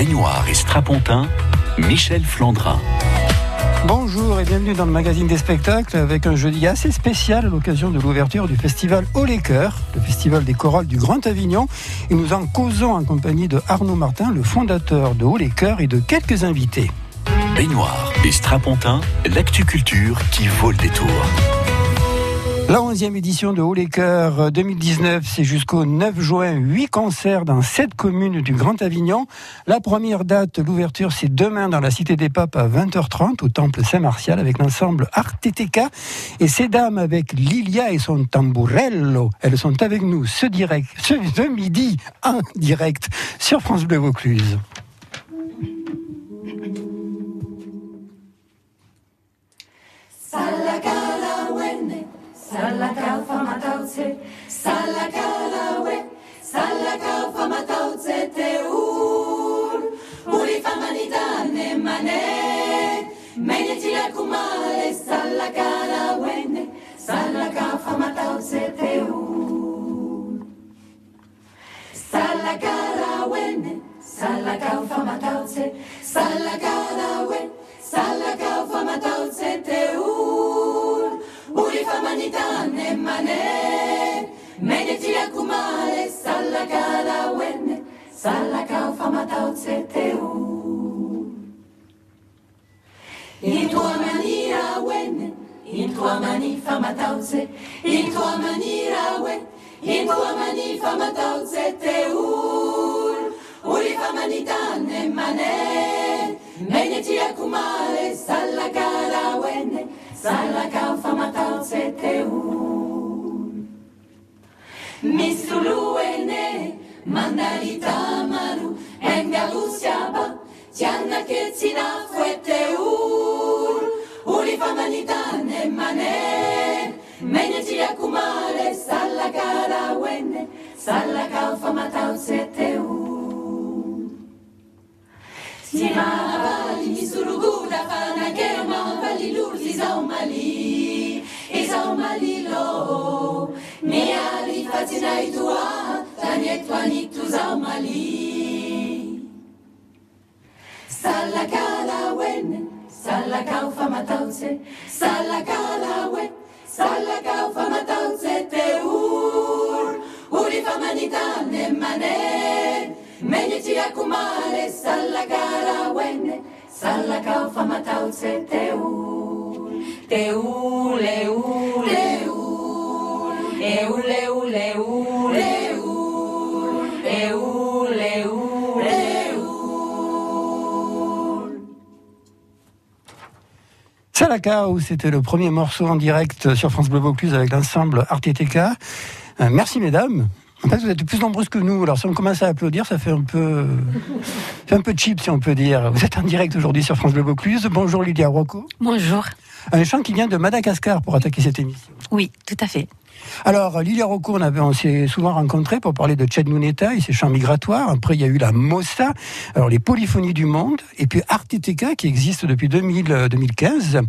Baignoire et Strapontin, Michel Flandrin. Bonjour et bienvenue dans le magazine des spectacles avec un jeudi assez spécial à l'occasion de l'ouverture du festival Haut les Cœurs, le festival des chorales du Grand Avignon. Et nous en causons en compagnie de Arnaud Martin, le fondateur de Haut les Cœurs et de quelques invités. Baignoire et Strapontin, l'actu culture qui vaut le détour. La 11e édition de Haut les Cœurs 2019, c'est jusqu'au 9 juin, 8 concerts dans 7 communes du Grand Avignon. La première date, l'ouverture, c'est demain dans la Cité des Papes à 20h30 au Temple Saint-Martial avec l'ensemble Arteteka. Et ces dames avec Lilia et son tambourello, elles sont avec nous ce, direct, ce, midi en direct sur France Bleu Vaucluse. salakao famataotse salakalaoe salakao famataotse te olo oli famanitane mane menetilakomale salakalaoene salakao famataotse te olo salakalaoene salakao famataotse salakalaoe salakao famataotse te olo bory famanitane mane menetiakumare sallakarawene sallakau famatautseteu intuamanirawene intuamani famatautse intuamanirawe intuamani famatautseteu uri famanitane mane menetiakumare sallakarawene sallakau tseteun misuluene mandaritamaru engalusiaba tiannaketsina fueteun ulifamanitane mane menetiakumare sallakarawene sallakaufamatauseteun timaabali misurugudafanakemavalilurzizau mali mialifatinaitoa tany etoanitozao mali salakalaoene salakao famataotse salakalaoe salakao famataotse te oro ory famanitane mane menyetsiako mare salakalaoene salakao famataotse te oro te ole o E E ur Salakao, c'était le premier morceau en direct sur France Bleu Vaucluse avec l'ensemble Arteteka. Euh, merci mesdames. En fait, vous êtes plus nombreuses que nous. Alors, si on commence à applaudir, ça fait un peu, c'est un peu cheap, si on peut dire. Vous êtes en direct aujourd'hui sur France Bleu Vaucluse. Bonjour Lydia Rocco. Bonjour. Un chant qui vient de Madagascar pour attaquer cette émission. Oui, tout à fait. Alors, Lilia Rocco, on, avait- on s'est souvent rencontrés pour parler de Chad Nuneta et ses chants migratoires. Après, il y a eu la Mossa, alors les polyphonies du monde, et puis Arteteka qui existe depuis 2000, euh, 2015.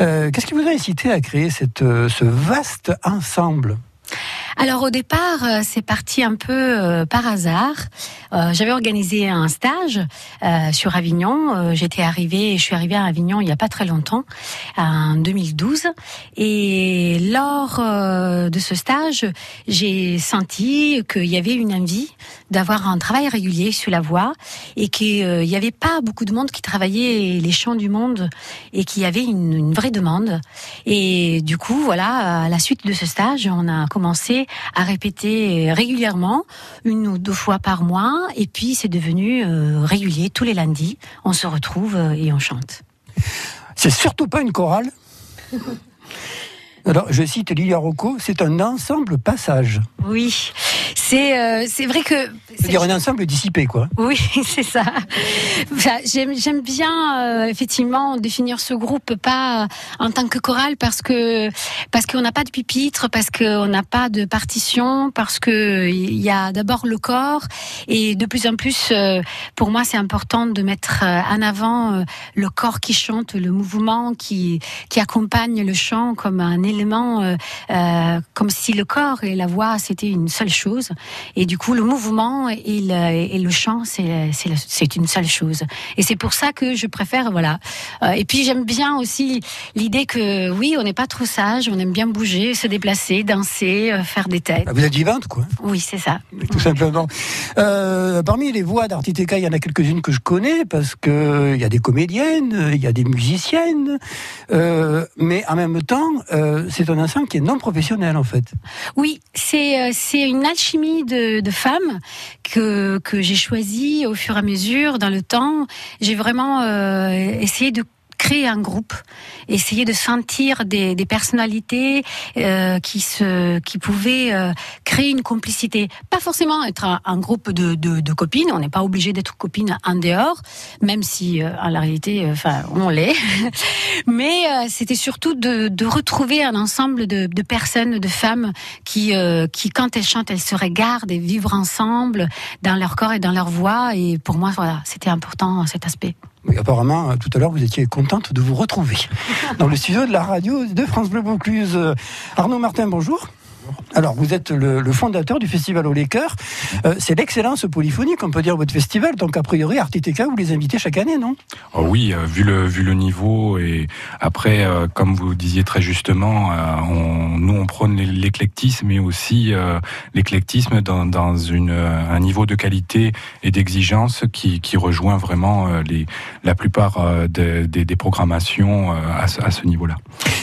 Euh, Qu'est-ce qui vous a incité à créer cette, euh, ce vaste ensemble? Alors au départ, euh, c'est parti un peu euh, par hasard. Euh, J'avais organisé un stage euh, sur Avignon. Euh, J'étais arrivée, je suis arrivée à Avignon il n'y a pas très longtemps, en 2012. Et lors euh, de ce stage, j'ai senti qu'il y avait une envie d'avoir un travail régulier sur la voix et qu'il n'y avait pas beaucoup de monde qui travaillait les chants du monde et qu'il y avait une, une vraie demande. Et du coup, voilà, à la suite de ce stage, on a commencé à répéter régulièrement, une ou deux fois par mois, et puis c'est devenu euh, régulier tous les lundis. On se retrouve euh, et on chante. C'est surtout pas une chorale? Alors, je cite Lilia Rocco, c'est un ensemble passage. Oui, c'est euh, c'est vrai que C'est-à-dire un ensemble dissipé, quoi. Oui, c'est ça. Enfin, J'aime bien euh, effectivement définir ce groupe pas en tant que chorale parce que parce qu'on n'a pas de pupitre, parce qu'on n'a pas de partition, parce que il y a d'abord le corps et de plus en plus euh, pour moi c'est important de mettre euh, en avant euh, le corps qui chante, le mouvement qui qui accompagne le chant comme un élément euh, euh, comme si le corps et la voix c'était une seule chose Et du coup, le mouvement et le, et le chant, c'est une seule chose. Et c'est pour ça que je préfère, voilà. Euh, et puis j'aime bien aussi l'idée que oui, on n'est pas trop sage, on aime bien bouger, se déplacer, danser, faire des têtes. Ah, Vous êtes vivante, quoi. Oui, c'est ça. tout simplement. Parmi les voix d'Artiteka, il y en a quelques-unes que je connais parce que il y a des comédiennes, il y a des musiciennes, euh, mais en même temps, euh, c'est un ensemble qui est non professionnel en fait. Oui, c'est euh, c'est une alchimie de, de femmes que que j'ai choisi au fur et à mesure dans le temps. J'ai vraiment euh, essayé de créer un groupe, essayer de sentir des, personnalités euh, qui se qui pouvaient euh, créer une complicité. Pas forcément être un, groupe de, copines. On n'est pas obligé d'être copines en dehors, même si euh, en réalité, enfin, on l'est. Mais c'était surtout de, retrouver un ensemble de, personnes, de femmes qui, qui, quand elles chantent, elles se regardent et vivent ensemble dans leur corps et dans leur voix. Et pour moi, voilà, c'était important cet aspect. Oui, apparemment, euh, tout à l'heure, vous étiez contente de vous retrouver dans le studio de la radio de France Bleu Vaucluse. Euh, Arnaud Martin, bonjour. Alors, vous êtes le, le fondateur du festival Au. Euh, c'est l'excellence polyphonique, on peut dire, votre festival. Donc, a priori, Artiteka, vous les invitez chaque année, non? Oh oui, euh, vu le vu le niveau et après, euh, comme vous disiez très justement, euh, on, nous on prône l'é- l'éclectisme mais aussi l'éclectisme dans, dans une un niveau de qualité et d'exigence qui, qui rejoint vraiment les la plupart des, des, des programmations à ce, à ce niveau-là.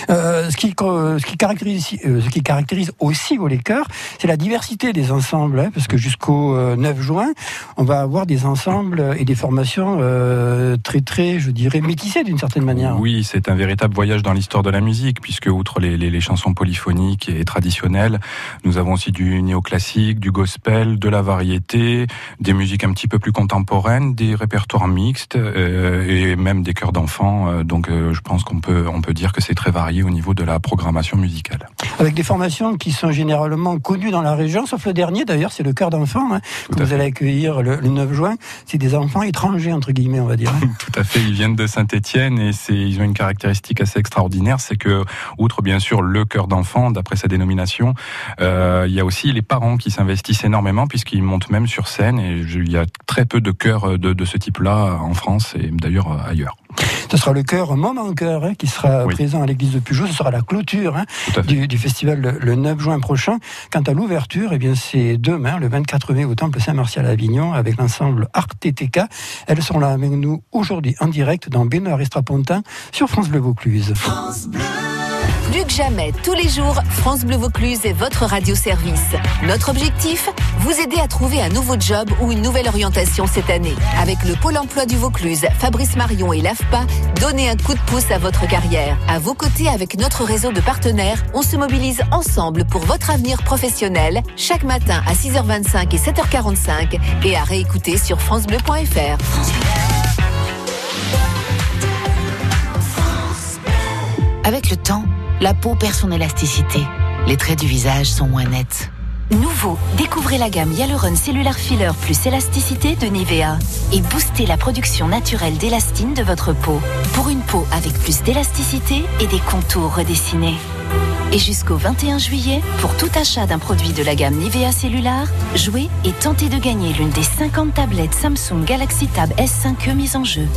Ce, qui, co- ce, qui caractérise, ce qui caractérise aussi Les Cœurs, c'est la diversité des ensembles, hein, parce que jusqu'au euh, 9 juin, on va avoir des ensembles et des formations euh, très, très, je dirais, métissées d'une certaine manière. Oui, c'est un véritable voyage dans l'histoire de la musique, puisque outre les, les, les chansons polyphoniques et traditionnelles, nous avons aussi du néoclassique, du gospel, de la variété, des musiques un petit peu plus contemporaines, des répertoires mixtes euh, et même des chœurs d'enfants. Euh, donc, euh, je pense qu'on peut on peut dire que c'est très varié au niveau de la programmation musicale. Avec des formations qui sont généralement connues dans la région, sauf le dernier d'ailleurs, c'est le cœur d'enfant, hein, que vous fait. allez accueillir le, le 9 juin. C'est des enfants étrangers, entre guillemets, on va dire. hein. Tout à fait, ils viennent de Saint-Étienne et ils ont une caractéristique assez extraordinaire, c'est que outre bien sûr le cœur d'enfant d'après sa dénomination, euh, il y a aussi les parents qui s'investissent énormément puisqu'ils montent même sur scène et il y a très peu de chœurs de, de ce type-là en France et d'ailleurs euh, ailleurs. Ce sera le chœur Moment en Cœur hein, qui sera Oui. présent à l'église de Pujol. Ce sera la clôture hein, du, du festival le, le 9 juin prochain. Quant à l'ouverture, eh bien c'est demain, le 24 mai, au Temple Saint-Martial à Avignon, avec l'ensemble Art TTK. Elles sont là avec nous aujourd'hui en direct dans Benoît et Strapontin sur France Bleu Vaucluse. Plus que jamais, tous les jours, France Bleu Vaucluse est votre radio-service. Notre objectif Vous aider à trouver un nouveau job ou une nouvelle orientation cette année. Avec le Pôle emploi du Vaucluse, Fabrice Marion et l'AFPA, donnez un coup de pouce à votre carrière. À vos côtés, avec notre réseau de partenaires, on se mobilise ensemble pour votre avenir professionnel, chaque matin à 6h25 et 7h45 et à réécouter sur FranceBleu.fr. Avec le temps, la peau perd son élasticité. Les traits du visage sont moins nets. Nouveau, découvrez la gamme Hyaluron Cellular Filler plus élasticité de Nivea et boostez la production naturelle d'élastine de votre peau pour une peau avec plus d'élasticité et des contours redessinés. Et jusqu'au 21 juillet, pour tout achat d'un produit de la gamme Nivea Cellular, jouez et tentez de gagner l'une des 50 tablettes Samsung Galaxy Tab S5e mises en jeu.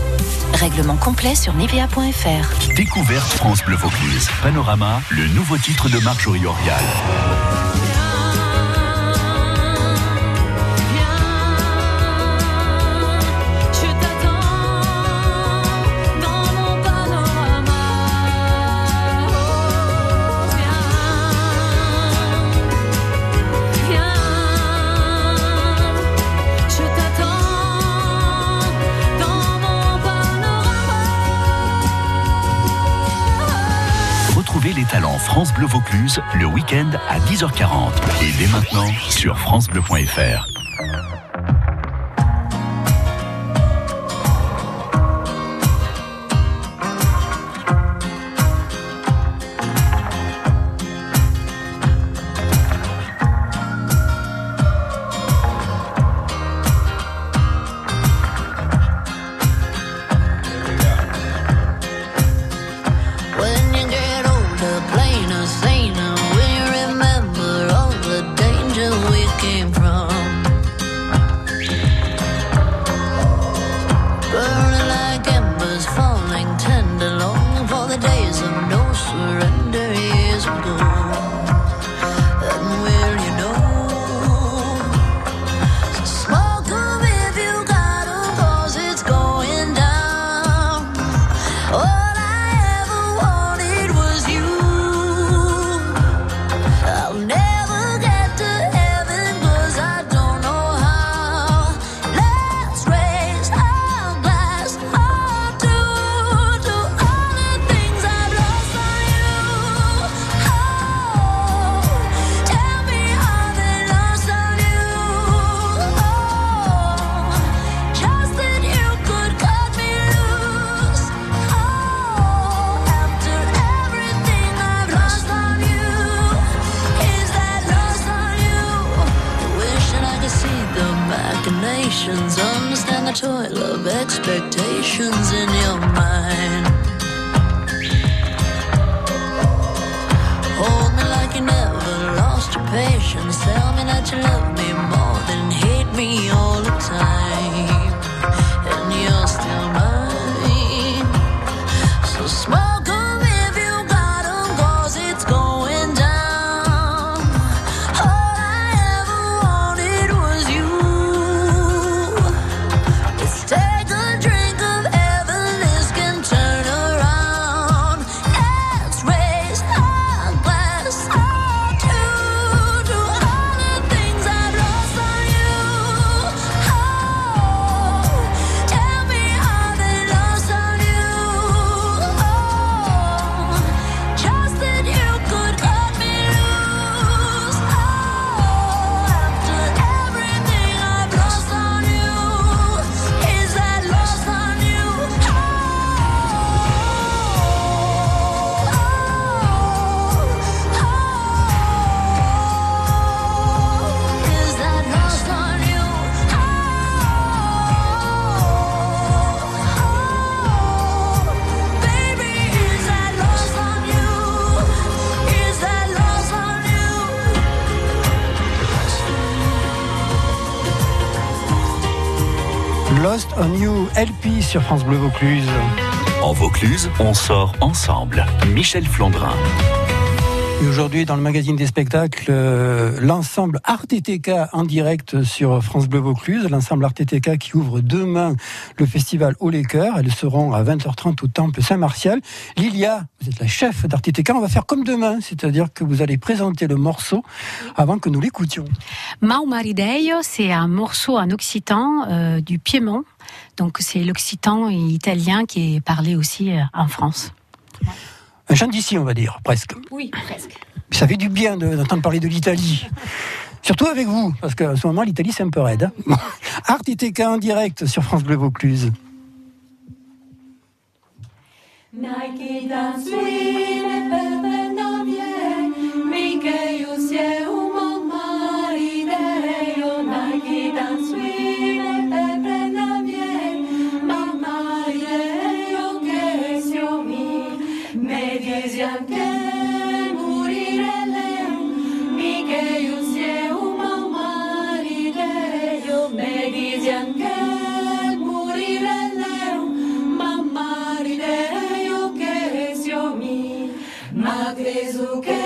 Règlement complet sur nivea.fr. Découverte France Bleu Vaucluse. Panorama, le nouveau titre de Marjorie Orial. France Bleu Vaucluse le week-end à 10h40 et dès maintenant sur francebleu.fr. sur France Bleu Vaucluse. En Vaucluse, on sort ensemble. Michel Flandrin. Et aujourd'hui, dans le magazine des spectacles, euh, l'ensemble RTTK en direct sur France Bleu Vaucluse, l'ensemble RTTK qui ouvre demain le festival Au les Cœurs. Elles seront à 20h30 au Temple Saint-Martial. Lilia, vous êtes la chef d'RTTK. On va faire comme demain, c'est-à-dire que vous allez présenter le morceau avant que nous l'écoutions. Mau Marideio, c'est un morceau en occitan euh, du Piémont. Donc c'est l'occitan italien qui est parlé aussi euh, en France. Un chant d'ici, on va dire, presque. Oui, presque. Ça fait du bien de- d'entendre parler de l'Italie. Surtout avec vous, parce qu'en ce moment, l'Italie, c'est un peu raide. hein. RTTK en direct sur France Bleu Vaucluse. Nike marideo. milagres o que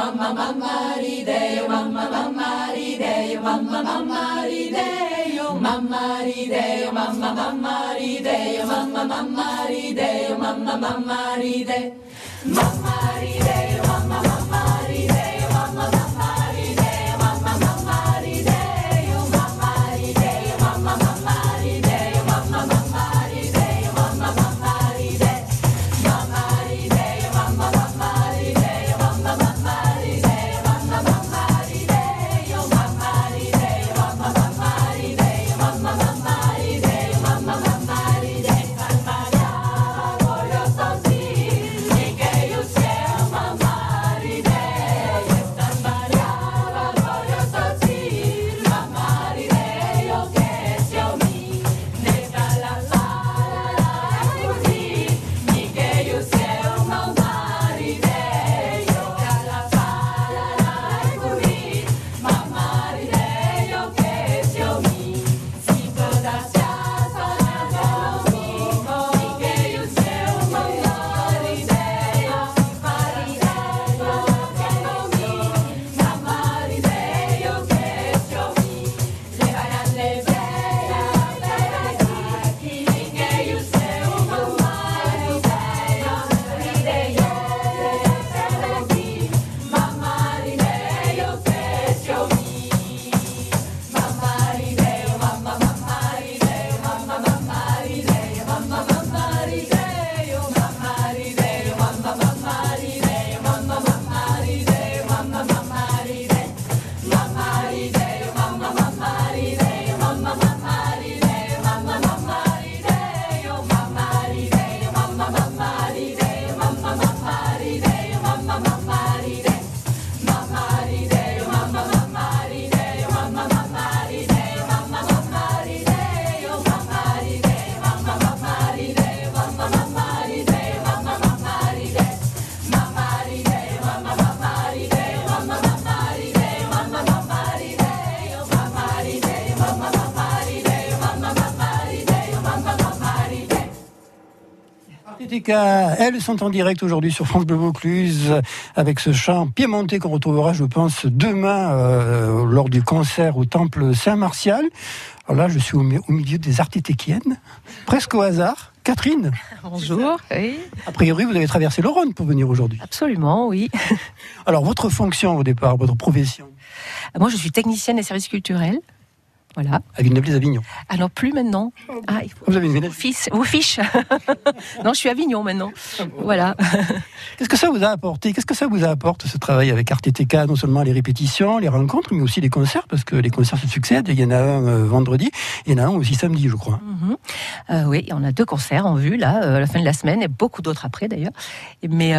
rideo, mamma mamma rideo, mamma mamma rideo, mamma mamma rideo, oh. mamma rideo, mamma mamma rideo, mamma mamma rideo, mamma mamma rideo, mamma rideo, Elles sont en direct aujourd'hui sur France Bleu Vaucluse avec ce chant piémontais qu'on retrouvera, je pense, demain euh, lors du concert au Temple Saint-Martial. Alors là, je suis au, mi- au milieu des artitéquiennes, presque au hasard. Catherine, Bonjour. Oui, a priori, vous avez traversé le Rhône pour venir aujourd'hui. absolument, oui. Alors, votre fonction au départ, votre profession, Moi, je suis technicienne des services culturels. Voilà. à Villeneuve-les Avignon. Alors, plus maintenant. Ah, il faut- Vous avez une Vénète. Vos fils, vos fiches. non, je suis à Avignon maintenant. Voilà. Qu'est-ce que ça vous a apporté? Qu'est-ce que ça vous apporte ce travail avec RTTK Non seulement les répétitions, les rencontres, mais aussi les concerts, parce que les concerts se succèdent. Il y en a un euh, vendredi, il y en a un aussi samedi, je crois. Mhm. Euh, oui, on a deux concerts en vue là, euh, à la fin de la semaine, et beaucoup d'autres après d'ailleurs. Mais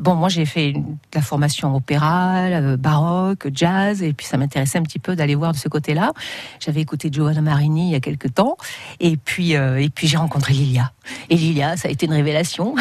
bon, moi j'ai fait une- la formation opéra, baroque, jazz, et puis ça m'intéressait un petit peu d'aller voir de ce côté-là. J'avais écouté Giovanna Marini il y a quelques temps, et puis euh, et puis j'ai rencontré Lilia. Et Lilia, ça a été une révélation.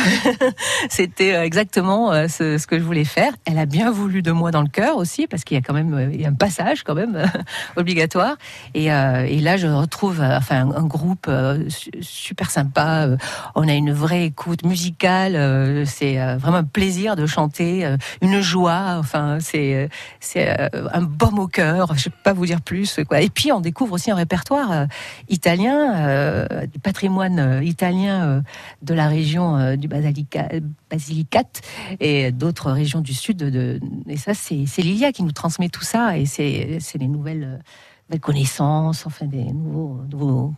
C'était euh, exactement euh, ce, que je voulais faire. Elle a bien voulu de moi dans le cœur aussi, parce qu'il y a quand même euh, un passage quand même obligatoire. Et, là, je retrouve enfin un, groupe su- super sympa. On a une vraie écoute musicale. C'est vraiment un plaisir de chanter, une joie. Enfin, c'est c'est un baume au cœur. Je peux pas vous dire plus. Et puis, on découvre aussi un répertoire italien, du patrimoine italien euh, de la région euh, du Basilica- Basilicate et d'autres régions du sud. De, et ça, c'est Lilia qui nous transmet tout ça. Et c'est c'est les nouvelles, euh, nouvelles connaissances, enfin des nouveaux, nouveaux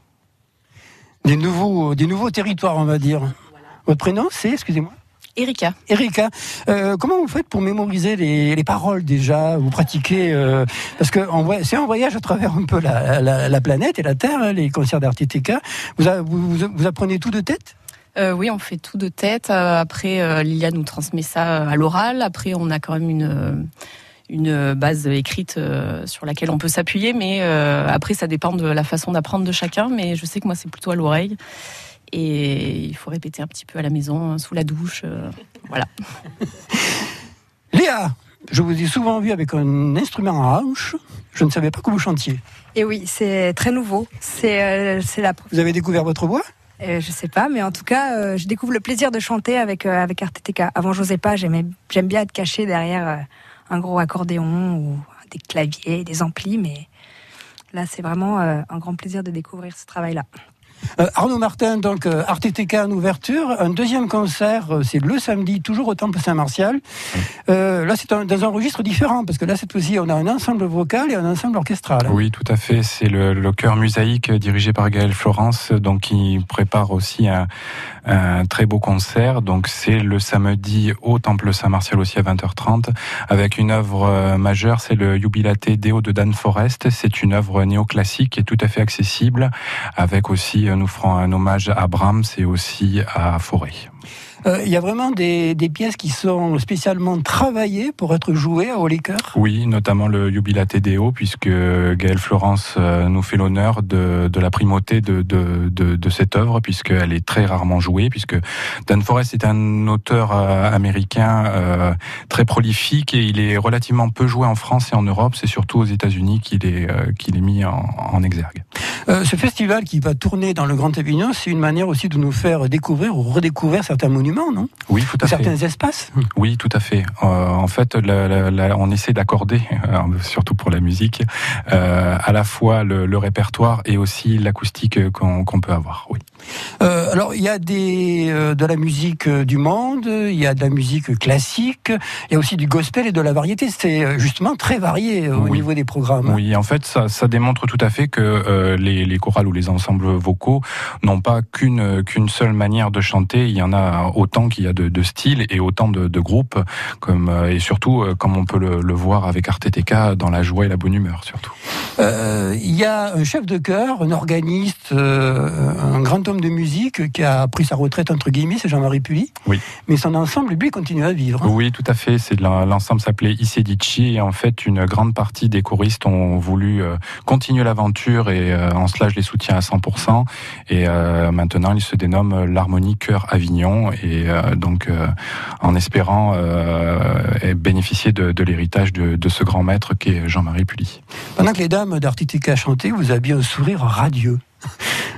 Des nouveaux, des nouveaux territoires, on va dire. Votre prénom, c'est, excusez-moi? Erika. Erika, euh, comment vous faites pour mémoriser les, les paroles déjà Vous pratiquez euh, parce que c'est un voyage à travers un peu la, la- la planète et la Terre, hein, les concerts d'RTTK. Vous, vous, vous- vous apprenez tout de tête? Euh, oui, on fait tout de tête. Après, euh, Lilia nous transmet ça à l'oral. Après, on a quand même une une base écrite euh, sur laquelle on peut s'appuyer, mais euh, après, ça dépend de la façon d'apprendre de chacun. Mais je sais que moi, c'est plutôt à l'oreille. Et il faut répéter un petit peu à la maison, hein, sous la douche. euh, voilà. Léa, je vous ai souvent vu avec un instrument à hanche. Je ne savais pas que vous chantiez. Et oui, c'est très nouveau. C'est euh, c'est la. Vous avez découvert votre voix? Euh, je sais pas, mais en tout cas, euh, je découvre le plaisir de chanter avec euh, avec RTTK. Avant, j'osais pas. J'aimais, j'aime bien être caché derrière euh, un gros accordéon ou des claviers, des amplis, mais là, c'est vraiment euh, un grand plaisir de découvrir ce travail-là. Euh, Arnaud Martin, donc euh, RTTK en ouverture. Un deuxième concert, euh, c'est le samedi, toujours au Temple Saint-Martial. Euh, là, c'est un- dans un registre différent, parce que là, cette fois-ci, on a un ensemble vocal et un ensemble orchestral. Oui, tout à fait. C'est le, le chœur Musaïque euh, dirigé par Gaël Florence, donc qui prépare aussi un, un très beau concert. Donc c'est le samedi au Temple Saint-Martial aussi à 20h30 avec une œuvre majeure, c'est le Jubilate Deo de Dan Forest. C'est une œuvre néoclassique est tout à fait accessible, avec aussi nous ferons un hommage à Brahms et aussi à Fauré. Euh, Il y a vraiment des, des pièces qui sont spécialement travaillées pour être jouées à Holy Cœur? Oui, notamment le Jubilate Deo, puisque Gaël Florence euh, nous fait l'honneur de, de la primauté de, de, de, de cette œuvre, puisqu'elle est très rarement jouée, puisque Dan Forest est un auteur euh, américain euh, très prolifique et il est relativement peu joué en France et en Europe. C'est surtout aux États-Unis qu'il est, euh, qu'il est mis en, en exergue. Euh, ce festival qui va tourner dans le Grand Avignon, c'est une manière aussi de nous faire découvrir ou redécouvrir certains monuments, non Oui, tout à fait. Certains espaces. Oui, tout à fait. Euh, en fait, la- la- la- on essaie d'accorder, euh, surtout pour la musique, euh, à la fois le, le répertoire et aussi l'acoustique qu'on peut avoir. Oui. Alors, il y a des, de la musique du monde, il y a de la musique classique, il y a aussi du gospel et de la variété. C'est justement très varié au Oui. niveau des programmes. Oui, en fait, ça, ça démontre tout à fait que les, les chorales ou les ensembles vocaux n'ont pas qu'une qu'une seule manière de chanter. Il y en a autant qu'il y a de, de styles et autant de, de groupes, comme euh, et surtout euh, comme on peut le, le voir avec RTTK dans la joie et la bonne humeur, surtout. Euh, il y a un chef de chœur, un organiste, un grand homme de musique qui a pris sa retraite entre guillemets, c'est Jean-Marie Pully. Oui. Mais son ensemble, lui, continue à vivre. hein. Oui, tout à fait. C'est l'en- l'ensemble s'appelait Isedici et en fait une grande partie des choristes ont voulu euh, continuer l'aventure et euh, en cela je les soutiens à 100%. Et euh, maintenant ils se dénomment l'Harmonie Chœur Avignon et euh, donc euh, en espérant euh, bénéficier de, l'héritage de, ce grand maître qui est Jean-Marie Pully. Pendant que les dames d'Artitica chantaient, vous aviez un sourire radieux.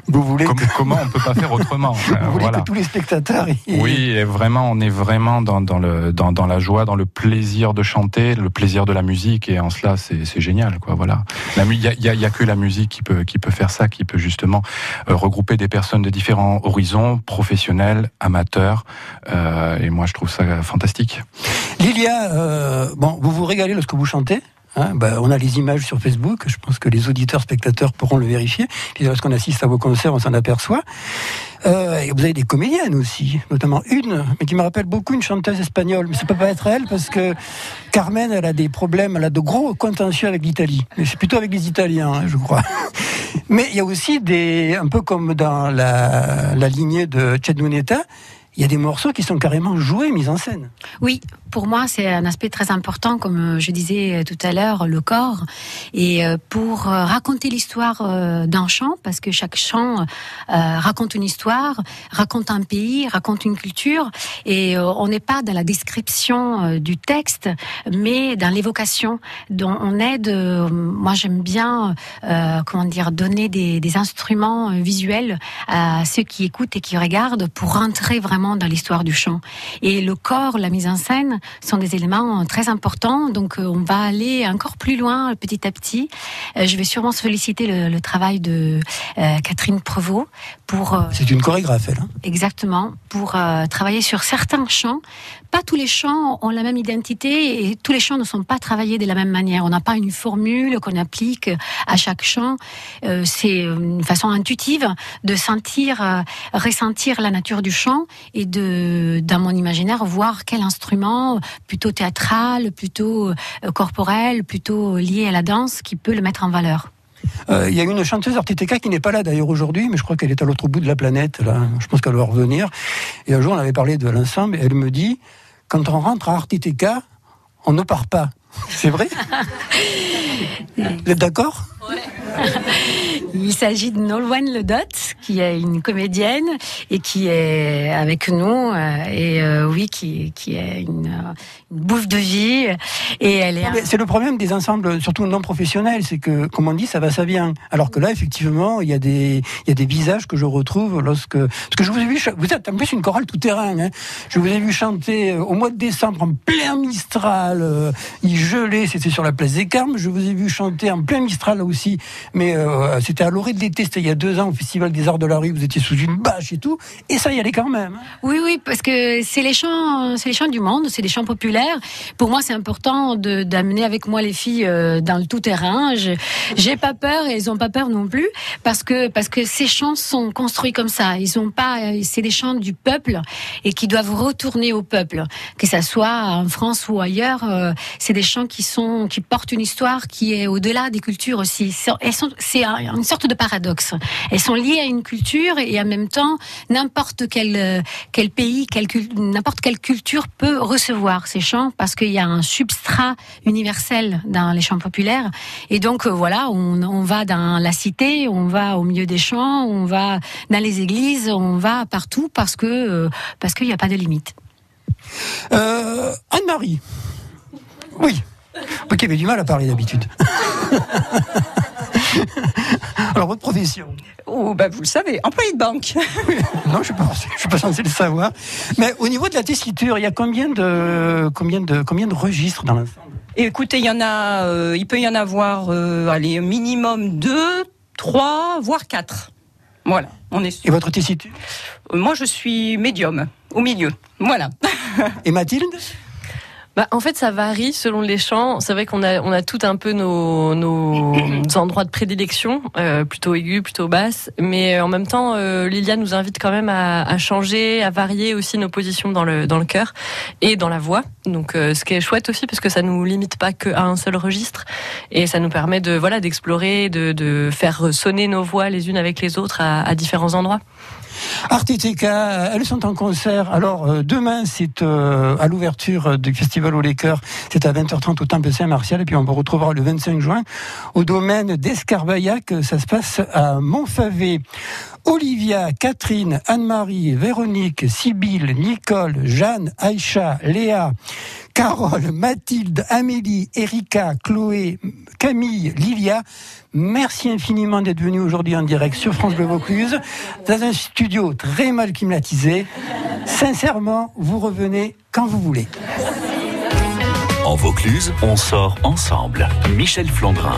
Vous voulez que, comment on peut pas faire autrement Euh, vous voulez Voilà. que tous les spectateurs. y- Oui, et vraiment, on est vraiment dans, dans, le, dans, dans la joie, dans le plaisir de chanter, le plaisir de la musique, et en cela, c'est c'est génial, quoi. Voilà. Il y a, il y a- y a que la musique qui peut, qui peut faire ça, qui peut justement euh, regrouper des personnes de différents horizons, professionnels, amateurs, euh, et moi, je trouve ça fantastique. Lilia, euh, bon, vous vous régalez lorsque vous chantez? Hein, bah, on a les images sur Facebook. Je pense que les auditeurs, spectateurs pourront le vérifier. Puis lorsqu'on assiste à vos concerts, on s'en aperçoit. Euh, et vous avez des comédiennes aussi, notamment une, mais qui me rappelle beaucoup une chanteuse espagnole. Mais ça peut pas être elle parce que Carmen, elle a des problèmes, elle a de gros contentieux avec l'Italie. Mais c'est plutôt avec les Italiens, hein, je crois. Mais il y a aussi des, un peu comme dans la, lignée de Chet Nuneta, il y a des morceaux qui sont carrément joués, mis en scène. Oui, pour moi, c'est un aspect très important, comme je disais euh, tout à l'heure, le corps. Et euh, pour euh, raconter l'histoire d'un chant, parce que chaque chant raconte une histoire, raconte un pays, raconte une culture, et on n'est pas dans la description du texte, mais dans l'évocation. dont on aide. moi, j'aime bien, comment dire, donner des, des instruments visuels à ceux qui écoutent et qui regardent pour rentrer vraiment dans l'histoire du chant. Et le corps, la mise en scène sont des éléments très importants. Donc, euh, on va aller encore plus loin petit à petit. Euh, Je vais sûrement solliciter le, le travail de euh, Catherine Prevot pour euh, C'est une chorégraphe, elle. hein? Exactement, pour euh, travailler sur certains chants. Pas tous les chants ont la même identité et tous les chants ne sont pas travaillés de la même manière. On n'a pas une formule qu'on applique à chaque chant. Euh, c'est une façon intuitive de sentir, euh, ressentir la nature du chant et de, dans mon imaginaire, voir quel instrument plutôt théâtral, plutôt euh, corporel, plutôt lié à la danse qui peut le mettre en valeur. Euh, Il y a une chanteuse RTTK qui n'est pas là d'ailleurs aujourd'hui, mais je crois qu'elle est à l'autre bout de la planète. Là. Je pense qu'elle va revenir. Et un jour, on avait parlé de l'ensemble et elle me dit quand on rentre à RTTK, on ne part pas. C'est vrai? Vous êtes d'accord? Il s'agit de Nolwenn Ledot, qui est une comédienne et qui est avec nous, euh, et euh, oui, qui, qui est une, euh, une bouffe de vie. Et elle est. C'est le problème des ensembles, surtout non professionnels, c'est que, comme on dit, ça va, ça vient. Alors que là, effectivement, il y a des, il y a des visages que je retrouve lorsque, parce que je vous ai vu, vous êtes en plus une chorale tout terrain. Hein. Je vous ai vu chanter euh, au mois de décembre en plein Mistral. il gelait, c'était sur la place des Carmes. Je vous ai vu chanter en plein Mistral aussi, mais euh, c'était à l'orée de l'été, c'était il y a deux ans au Festival des Arts de la Rue. Vous étiez sous une bâche et tout, et ça y allait quand même. hein. Oui, oui, parce que c'est les chants, c'est les chants du monde, c'est des chants populaires. Pour moi, c'est important d'amener avec moi les filles euh, dans le tout terrain. Je- J'ai pas peur et elles ont pas peur non plus, parce que parce que ces chants sont construits comme ça. Ils ont pas, c'est des chants du peuple et qui doivent retourner au peuple, que ça soit en France ou ailleurs. euh, c'est des chants qui sont qui portent une histoire qui est au-delà des cultures aussi. Elles sont, c'est un- une sorte de paradoxe. Elles sont liées à une culture et en même temps n'importe quel euh, pays, n'importe quelle culture peut recevoir ces chants parce qu'il y a un substrat universel dans les chants populaires. Et donc euh, voilà, on, va dans la cité, on va au milieu des champs, on va dans les églises, on va partout parce que euh, parce qu'il n'y a pas de limite. Anne-Marie. Oui. Qui avais du mal à parler d'habitude. Alors, votre profession Oh, bah, vous le savez, employé de banque. Non, je ne suis pas censé le savoir. Mais au niveau de la tessiture, il y a combien de, combien de, combien de registres dans l'ensemble? Et écoutez, il y en a, euh, il peut y en avoir, euh, allez, minimum deux, trois, voire quatre. Voilà, on est Et sûr. votre tessiture? Moi, je suis médium, au milieu. Voilà. Et Mathilde? Bah, en fait, ça varie selon les chants. C'est vrai qu'on a, on a tout un peu nos, nos endroits de prédilection, euh, plutôt aigus, plutôt basses. Mais euh, en même temps, euh, Lilia nous invite quand même à, à changer, à varier aussi nos positions dans le, dans le chœur et dans la voix. Donc, euh, ce qui est chouette aussi, parce que ça nous limite pas qu'à un seul registre. Et ça nous permet de, voilà, d'explorer, de, faire sonner nos voix les unes avec les autres à, différents endroits. RTTK, elles sont en concert. Alors, euh, demain, c'est euh, à l'ouverture du Festival au Cœurs. C'est à 20h30 au Temple Saint-Martial. Et puis, on vous retrouvera le 25 juin au domaine d'Escarbaillac. Ça se passe à Montfavet. Olivia, Catherine, Anne-Marie, Véronique, Sybille, Nicole, Jeanne, Aïcha, Léa, Carole, Mathilde, Amélie, Erika, Chloé, Camille, Lilia, merci infiniment d'être venus aujourd'hui en direct sur France Bleu Vaucluse, dans un studio très mal climatisé. Sincèrement, vous revenez quand vous voulez. En Vaucluse, on sort ensemble. Michel Flandrin.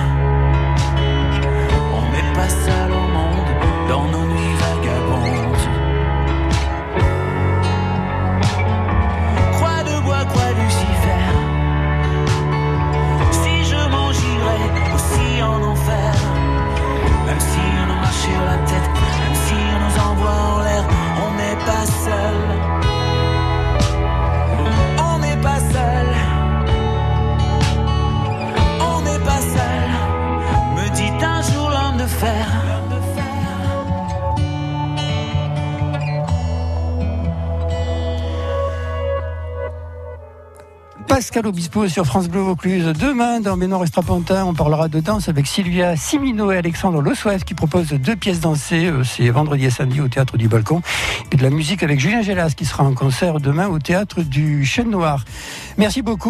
Pascal sur France Bleu Vaucluse. Demain, dans Ménor Estrapontin, on parlera de danse avec Sylvia Simino et Alexandre Lossoès qui proposent deux pièces dansées. Euh, C'est vendredi et samedi au Théâtre du Balcon. Et de la musique avec Julien Gélas qui sera en concert demain au Théâtre du Chêne Noir. Merci beaucoup.